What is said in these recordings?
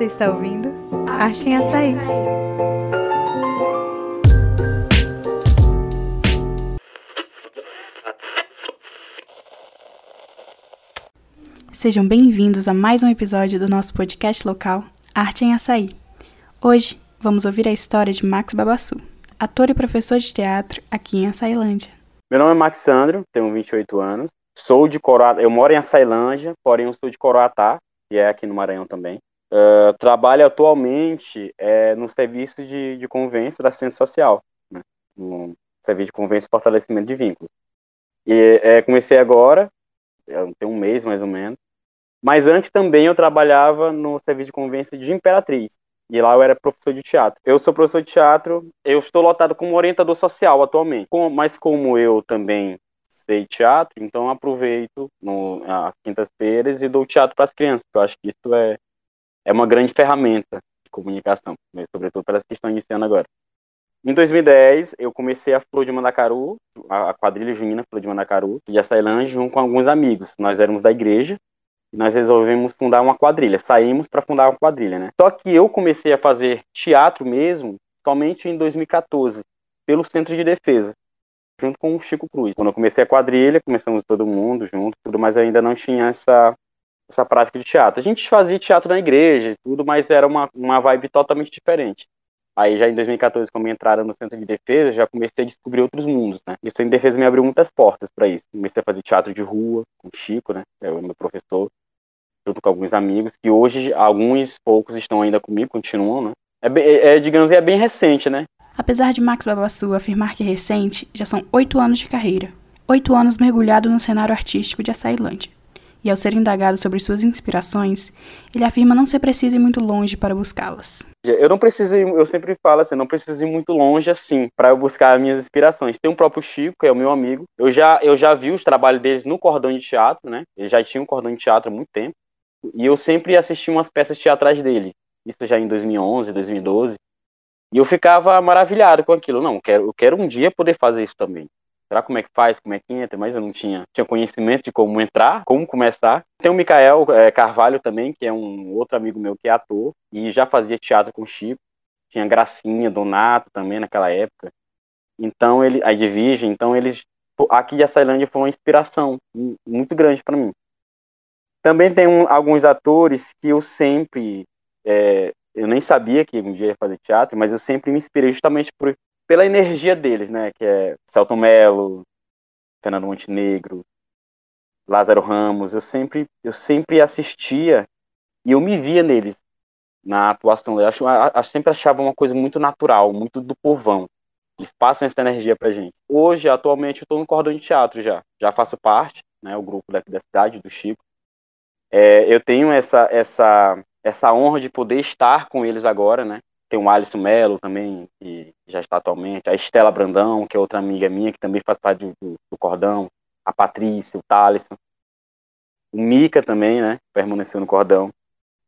Você está ouvindo Arte em Açaí. Sejam bem-vindos a mais um episódio do nosso podcast local Arte em Açaí. Hoje vamos ouvir a história de Max Babassu, ator e professor de teatro aqui em Açailândia. Meu nome é Max Sandro, tenho 28 anos, sou de Coroatá, eu moro em Açailândia, porém eu sou de Coroatá, que é aqui no Maranhão também. Uh, trabalho atualmente é, no serviço de, de da ciência social, né? no serviço de convênio e fortalecimento de vínculos. E é, comecei agora, tem um mês mais ou menos, mas antes também eu trabalhava no serviço de convênio de Imperatriz, e lá eu era professor de teatro. Eu sou professor de teatro, eu estou lotado como orientador social atualmente. mas como eu também sei teatro, então aproveito no, as quintas-feiras e dou teatro para as crianças. Eu acho que isso é, é uma grande ferramenta de comunicação, né, sobretudo para as que estão iniciando agora. Em 2010, eu comecei a Flor de Mandacaru, a quadrilha junina Flor de Mandacaru, de Açailândia, junto com alguns amigos. Nós éramos da igreja, nós resolvemos fundar uma quadrilha. Saímos para fundar uma quadrilha, né? Só que eu comecei a fazer teatro mesmo somente em 2014, pelo Centro de Defesa, junto com o Chico Cruz. Quando eu comecei a quadrilha, começamos todo mundo junto, tudo, mas ainda não tinha essa essa prática de teatro. A gente fazia teatro na igreja e tudo, mas era uma, uma vibe totalmente diferente. Aí já em 2014, como entraram no centro de defesa, já comecei a descobrir outros mundos, né? Isso em defesa me abriu muitas portas para isso. Comecei a fazer teatro de rua com o Chico, né? É o meu professor junto com alguns amigos, que hoje alguns poucos estão ainda comigo, continuam, né? É, é, é digamos, é bem recente, né? Apesar de Max Babassu afirmar que é recente, já são oito anos de carreira. Oito anos mergulhado no cenário artístico de Açailândia. E ao ser indagado sobre suas inspirações, ele afirma não ser preciso ir muito longe para buscá-las. Eu não preciso, ir, eu sempre falo assim, não preciso ir muito longe assim para eu buscar as minhas inspirações. Tem o próprio Chico, que é o meu amigo. Eu já, eu já vi os trabalhos deles no cordão de teatro, né? Ele já tinha um cordão de teatro há muito tempo. E eu sempre assisti umas peças teatrais dele, isso já em 2011, 2012. E eu ficava maravilhado com aquilo. Não, eu quero, eu quero um dia poder fazer isso também. Será como é que faz, como é que entra? Mas eu não tinha, tinha conhecimento de como entrar, como começar. Tem o Mikael é, Carvalho também, que é um outro amigo meu que é ator e já fazia teatro com o Chico. Tinha Gracinha, Donato também naquela época. Então ele, a Edvige, então eles aqui de Açailândia foi uma inspiração muito grande para mim. Também tem um, alguns atores que eu sempre. É, eu nem sabia que um dia ia fazer teatro, mas eu sempre me inspirei justamente por, pela energia deles, né? Que é Celton Mello, Fernando Montenegro, Lázaro Ramos. Eu sempre, eu sempre assistia e eu me via neles na atuação. Eu acho, eu sempre achava uma coisa muito natural, muito do povão. Eles passam essa energia pra gente. Hoje, atualmente, eu estou no cordão de teatro já. Já faço parte, né? O grupo daqui da cidade, do Chico. É, eu tenho essa, essa, essa honra de poder estar com eles agora, né? Tem o Alisson Melo também, que já está atualmente, a Estela Brandão, que é outra amiga minha, que também faz parte do, do Cordão, a Patrícia, o Thaleson, o Mica também, né? Permaneceu no Cordão.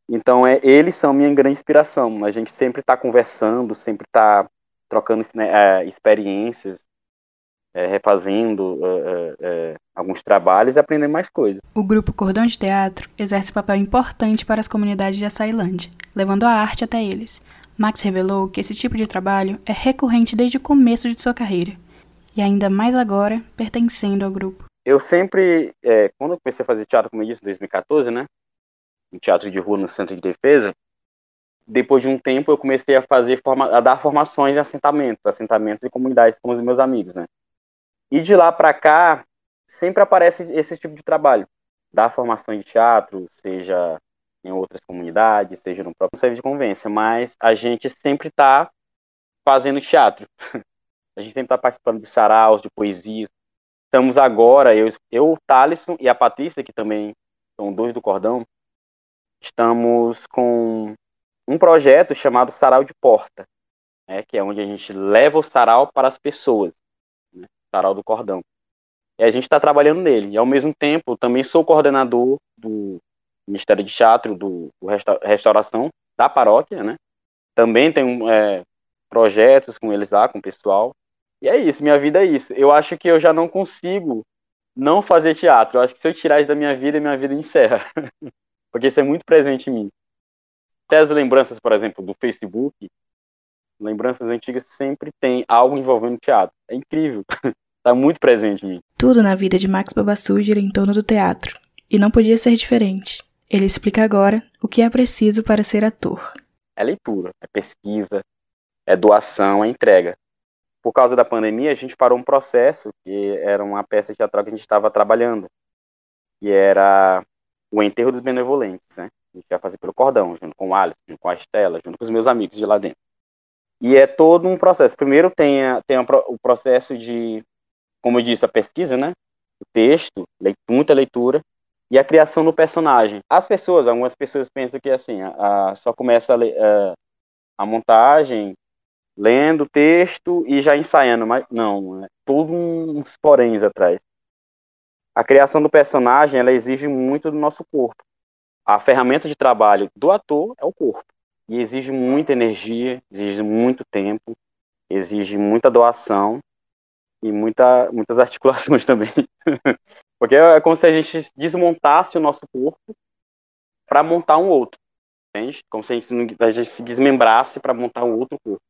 Então, é, eles são minha grande inspiração. A gente sempre está conversando, sempre está trocando né, é, experiências, é, refazendo é, é, alguns trabalhos e aprendendo mais coisas. O grupo Cordão de Teatro exerce papel importante para as comunidades de Açailândia, levando a arte até eles. Max revelou que esse tipo de trabalho é recorrente desde o começo de sua carreira, e ainda mais agora pertencendo ao grupo. Eu sempre, é, quando eu comecei a fazer teatro, como eu disse, em 2014, né, um teatro de rua no Centro de Defesa, depois de um tempo eu comecei a fazer, a dar formações em assentamentos, assentamentos e comunidades com os meus amigos, né. E de lá para cá, sempre aparece esse tipo de trabalho, da formação de teatro, seja em outras comunidades, seja no próprio serviço de convivência, mas a gente sempre está fazendo teatro. A gente sempre está participando de saraus, de poesias. Estamos agora, eu, eu, o Thaleson e a Patrícia, que também são dois do Cordão, estamos com um projeto chamado Sarau de Porta, né, que é onde a gente leva o sarau para as pessoas. Sarau do Cordão. E a gente está trabalhando nele. E ao mesmo tempo, também sou coordenador do Ministério de Teatro, do, do Restauração da paróquia, né? Também tenho é, projetos com eles lá, com o pessoal. E é isso, minha vida é isso. Eu acho que eu já não consigo não fazer teatro. Eu acho que se eu tirar isso da minha vida, minha vida encerra. Porque isso é muito presente em mim. até as lembranças, por exemplo, do Facebook, lembranças antigas sempre tem algo envolvendo teatro. É incrível. Está muito presente em mim. Tudo na vida de Max Babassu gira em torno do teatro. E não podia ser diferente. Ele explica agora o que é preciso para ser ator. É leitura, é pesquisa, é doação, é entrega. Por causa da pandemia, a gente parou um processo que era uma peça teatral que a gente estava trabalhando, que era o enterro dos benevolentes, né? A gente ia fazer pelo cordão, junto com o Alisson, junto com a Estela, junto com os meus amigos de lá dentro. E é todo um processo. Primeiro tem, a, tem a, o processo de, como eu disse, a pesquisa, né? O texto, muita leitura, e a criação do personagem. As pessoas, algumas pessoas pensam que assim, a, a só começa a, a, montagem lendo o texto e já ensaiando, mas não, é todo uns poréns atrás. A criação do personagem, ela exige muito do nosso corpo. A ferramenta de trabalho do ator é o corpo. E exige muita energia, exige muito tempo, exige muita doação e muita, muitas articulações também. Porque é como se a gente desmontasse o nosso corpo para montar um outro. Entende? Como se a gente, a gente se desmembrasse para montar um outro corpo.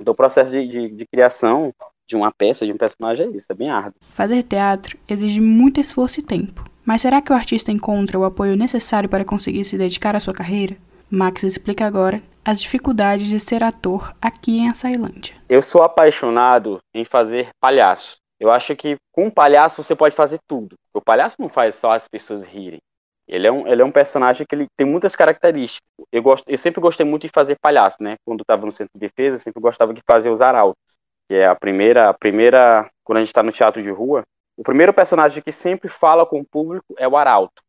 Então o processo de, de, de criação de uma peça, de um personagem é isso, é bem árduo. Fazer teatro exige muito esforço e tempo. Mas será que o artista encontra o apoio necessário para conseguir se dedicar à sua carreira? Max explica agora as dificuldades de ser ator aqui em Açailândia. Eu sou apaixonado em fazer palhaço. Eu acho que com um palhaço você pode fazer tudo. O palhaço não faz só as pessoas rirem. Ele é um, ele é um personagem que ele tem muitas características. Eu, gosto, eu sempre gostei muito de fazer palhaço, né? Quando estava no centro de defesa, eu sempre gostava de fazer os arautos, que é a primeira, a primeira quando a gente está no teatro de rua, o primeiro personagem que sempre fala com o público é o arauto.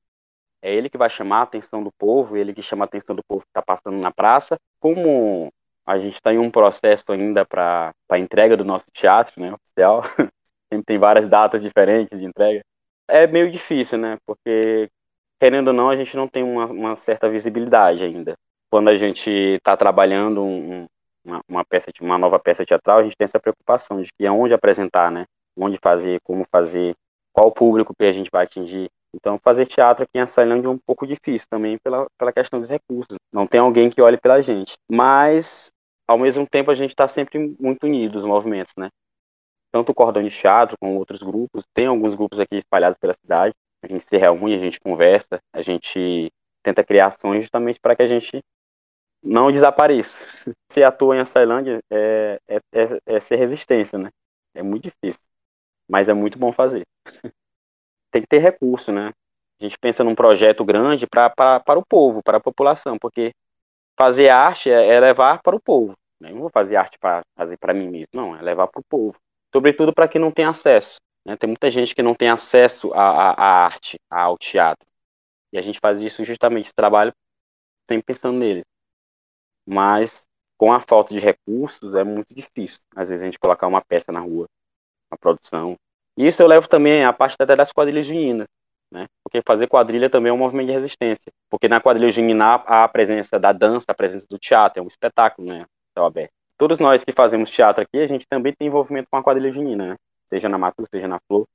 É ele que vai chamar a atenção do povo, ele que chama a atenção do povo que está passando na praça. Como a gente está em um processo ainda para a entrega do nosso teatro, né, oficial, tem várias datas diferentes de entrega, é meio difícil, né, porque querendo ou não, a gente não tem uma, uma certa visibilidade ainda. Quando a gente está trabalhando um, uma, uma, peça, uma nova peça teatral, a gente tem essa preocupação de que aonde apresentar, né, onde fazer, como fazer, qual público que a gente vai atingir. Então, fazer teatro aqui em Açailândia é um pouco difícil também pela, pela questão dos recursos. Não tem alguém que olhe pela gente. Mas, ao mesmo tempo, a gente está sempre muito unido, os movimentos, né? Tanto o Cordão de Teatro, como outros grupos. Tem alguns grupos aqui espalhados pela cidade. A gente se reúne, a gente conversa, a gente tenta criar ações justamente para que a gente não desapareça. Ser ator em Açailândia é, é, é, é ser resistência, né? É muito difícil, mas é muito bom fazer. tem que ter recurso, né? A gente pensa num projeto grande pra, pra, para o povo, para a população, porque fazer arte é, é levar para o povo. Né? Eu não vou fazer arte para fazer para mim mesmo, não, é levar para o povo. Sobretudo para quem não tem acesso. Né? Tem muita gente que não tem acesso à, à, arte, ao teatro. E a gente faz isso justamente, esse trabalho, sempre pensando nele. Mas com a falta de recursos é muito difícil. Às vezes a gente colocar uma peça na rua, uma produção, isso eu levo também a parte das quadrilhas juninas, né? Porque fazer quadrilha também é um movimento de resistência. Porque na quadrilha junina há a presença da dança, a presença do teatro, é um espetáculo, né? Céu aberto. Todos nós que fazemos teatro aqui, a gente também tem envolvimento com a quadrilha junina, né? Seja na Matu, seja na Flor.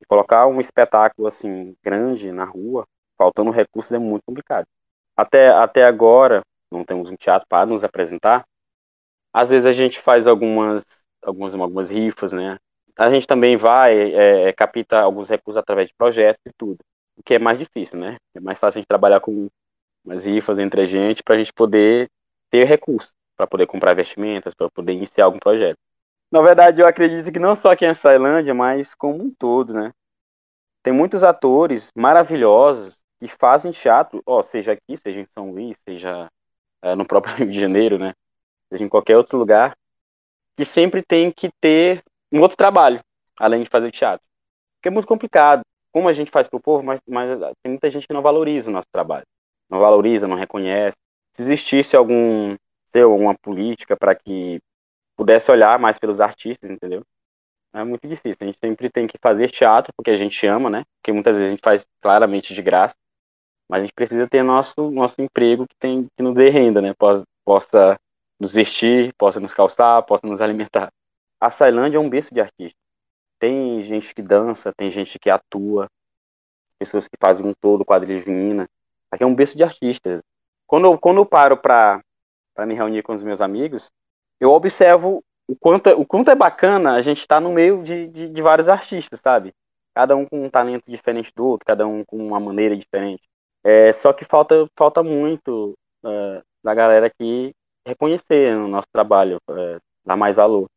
E colocar um espetáculo assim grande na rua, faltando recursos, é muito complicado. Até, até agora, não temos um teatro para nos apresentar. Às vezes a gente faz algumas, algumas, algumas rifas, né? a gente também vai é, é, captar alguns recursos através de projetos e tudo, o que é mais difícil, né? É mais fácil a gente trabalhar com umas rifas entre a gente para a gente poder ter recursos, para poder comprar vestimentas, para poder iniciar algum projeto. Na verdade, eu acredito que não só aqui em Sailândia, mas como um todo, né? Tem muitos atores maravilhosos que fazem teatro, ó, seja aqui, seja em São Luís, seja é, no próprio Rio de Janeiro, né? Seja em qualquer outro lugar, que sempre tem que ter um outro trabalho, além de fazer teatro. Porque é muito complicado. Como a gente faz para o povo, mas, mas tem muita gente que não valoriza o nosso trabalho. Não valoriza, não reconhece. Se existisse algum, ter alguma política para que pudesse olhar mais pelos artistas, entendeu? É muito difícil. A gente sempre tem que fazer teatro porque a gente ama, né? Porque muitas vezes a gente faz claramente de graça. Mas a gente precisa ter nosso nosso emprego que tem que nos dê renda, né? Possa, possa nos vestir, possa nos calçar, possa nos alimentar a Sailândia é um berço de artistas. Tem gente que dança, tem gente que atua, pessoas que fazem um todo, quadrilha junina. Aqui é um berço de artistas. quando quando eu paro para me reunir com os meus amigos, eu observo o quanto, é, o quanto é bacana a gente estar tá no meio de, de, de, vários artistas, sabe? Cada um com um talento diferente do outro, cada um com uma maneira diferente. É, só que falta, falta muito é, da galera aqui reconhecer o nosso trabalho, é, dar mais valor.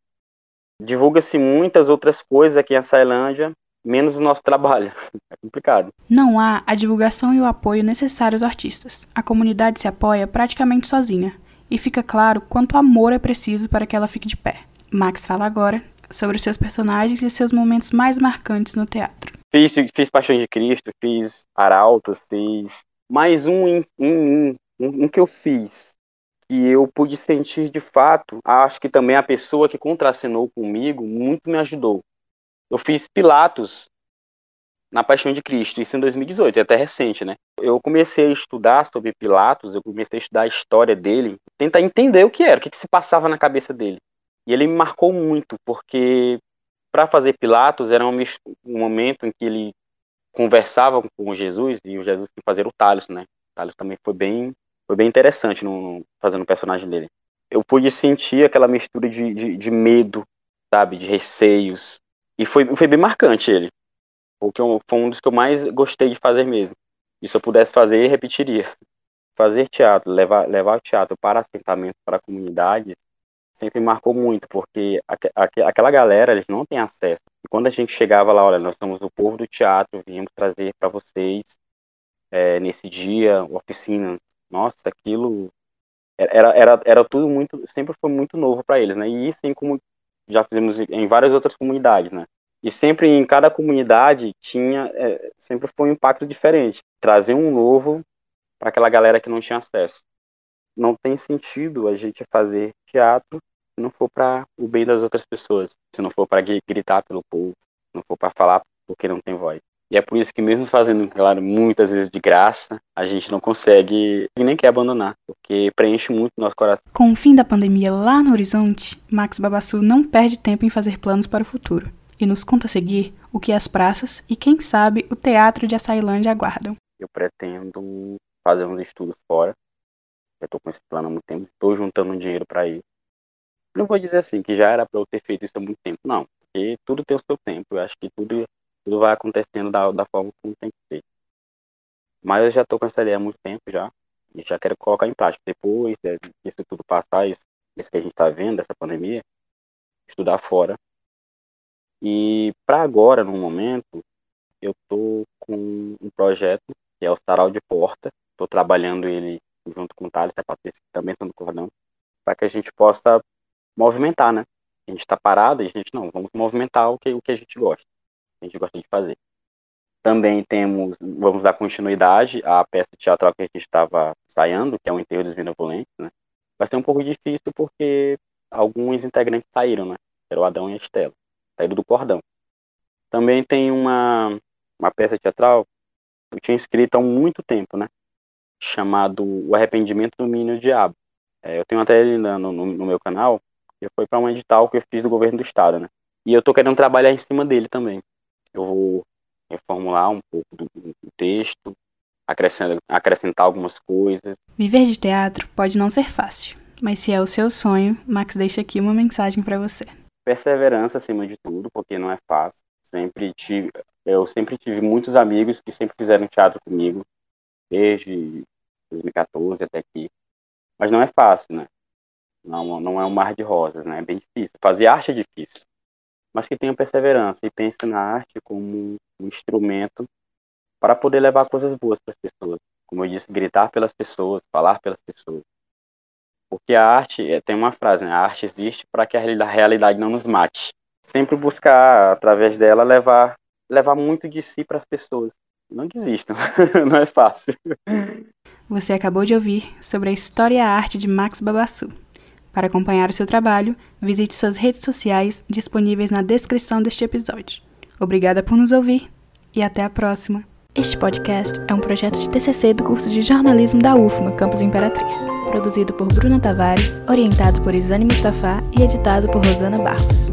Divulga-se muitas outras coisas aqui em Sailândia, menos o nosso trabalho. É complicado. Não há a divulgação e o apoio necessários aos artistas. A comunidade se apoia praticamente sozinha. E fica claro quanto amor é preciso para que ela fique de pé. Max fala agora sobre os seus personagens e seus momentos mais marcantes no teatro. Fiz, fiz Paixão de Cristo, fiz Arautos, fiz mais um em, mim, um, um que eu fiz, que eu pude sentir de fato. Acho que também a pessoa que contracenou comigo muito me ajudou. Eu fiz Pilatos na Paixão de Cristo, isso em 2018, é até recente, né? Eu comecei a estudar sobre Pilatos, eu comecei a estudar a história dele, tentar entender o que era, o que, que se passava na cabeça dele. E ele me marcou muito, porque para fazer Pilatos era um, um, momento em que ele conversava com Jesus e o Jesus que fazer o Talos, né? O Talos também foi bem, foi bem interessante no, no, fazendo o personagem dele. Eu pude sentir aquela mistura de, de, de medo, sabe, de receios, e foi, foi bem marcante ele. Porque foi um dos que eu mais gostei de fazer mesmo. E se eu pudesse fazer, repetiria. Fazer teatro, levar, levar o teatro para assentamentos, para comunidades, sempre marcou muito, porque aquela galera, eles não têm acesso. E quando a gente chegava lá, olha, nós somos o povo do teatro, viemos trazer para vocês é, nesse dia oficina. Nossa, aquilo era, era, era tudo muito, sempre foi muito novo para eles, né? E isso, assim como já fizemos em várias outras comunidades, né? E sempre em cada comunidade tinha, é, sempre foi um impacto diferente. Trazer um novo para aquela galera que não tinha acesso. Não tem sentido a gente fazer teatro se não for para o bem das outras pessoas, se não for para gritar pelo povo, se não for para falar porque não tem voz. E é por isso que mesmo fazendo, claro, muitas vezes de graça, a gente não consegue nem quer abandonar, porque preenche muito nosso coração. Com o fim da pandemia lá no horizonte, Max Babassu não perde tempo em fazer planos para o futuro e nos conta a seguir o que as praças e, quem sabe, o teatro de Açailândia aguardam. Eu pretendo fazer uns estudos fora. Eu estou com esse plano há muito tempo, estou juntando dinheiro para ir. Não vou dizer assim que já era para eu ter feito isso há muito tempo, não, porque tudo tem o seu tempo. Eu acho que tudo tudo vai acontecendo da, da forma como tem que ser. Mas eu já estou com essa ideia há muito tempo já, e já quero colocar em prática. Depois é, isso tudo passar, isso, isso que a gente está vendo, essa pandemia, estudar fora. E para agora, no momento, eu estou com um projeto que é o Sarau de Porta. Estou trabalhando ele junto com o Thales, a Patrícia, que também são do cordão, para que a gente possa movimentar, né? A gente está parado e a gente não, vamos movimentar o que, o que a gente gosta a gente gosta de fazer. Também temos, vamos dar continuidade à peça teatral que a gente estava ensaiando, que é o Enterro dos Benevolentes, né? Vai ser um pouco difícil porque alguns integrantes saíram, né? Era o Adão e a Estela, saíram do cordão. Também tem uma, uma peça teatral que eu tinha escrito há muito tempo, né? Chamado O Arrependimento do Menino Diabo. É, eu tenho até ele no, no, no meu canal, que foi para um edital que eu fiz do governo do estado, né? E eu tô querendo trabalhar em cima dele também eu vou reformular um pouco do, do texto, acrescentar, acrescentar algumas coisas. Viver de teatro pode não ser fácil, mas se é o seu sonho, Max deixa aqui uma mensagem para você. Perseverança acima de tudo, porque não é fácil. Sempre tive, eu sempre tive muitos amigos que sempre fizeram teatro comigo, desde 2014 até aqui. Mas não é fácil, né? Não, não é um mar de rosas, né? É bem difícil. Fazer arte é difícil mas que tenham perseverança e pense na arte como um instrumento para poder levar coisas boas para as pessoas. Como eu disse, gritar pelas pessoas, falar pelas pessoas. Porque a arte, é, tem uma frase, né? a arte existe para que a realidade não nos mate. Sempre buscar, através dela, levar, levar muito de si para as pessoas. Não desistam, não é fácil. Você acabou de ouvir sobre a história e a arte de Max Babassu. Para acompanhar o seu trabalho, visite suas redes sociais disponíveis na descrição deste episódio. Obrigada por nos ouvir e até a próxima. Este podcast é um projeto de TCC do curso de jornalismo da UFMA, Campus Imperatriz, produzido por Bruna Tavares, orientado por Isane Mustafa e editado por Rosana Barros.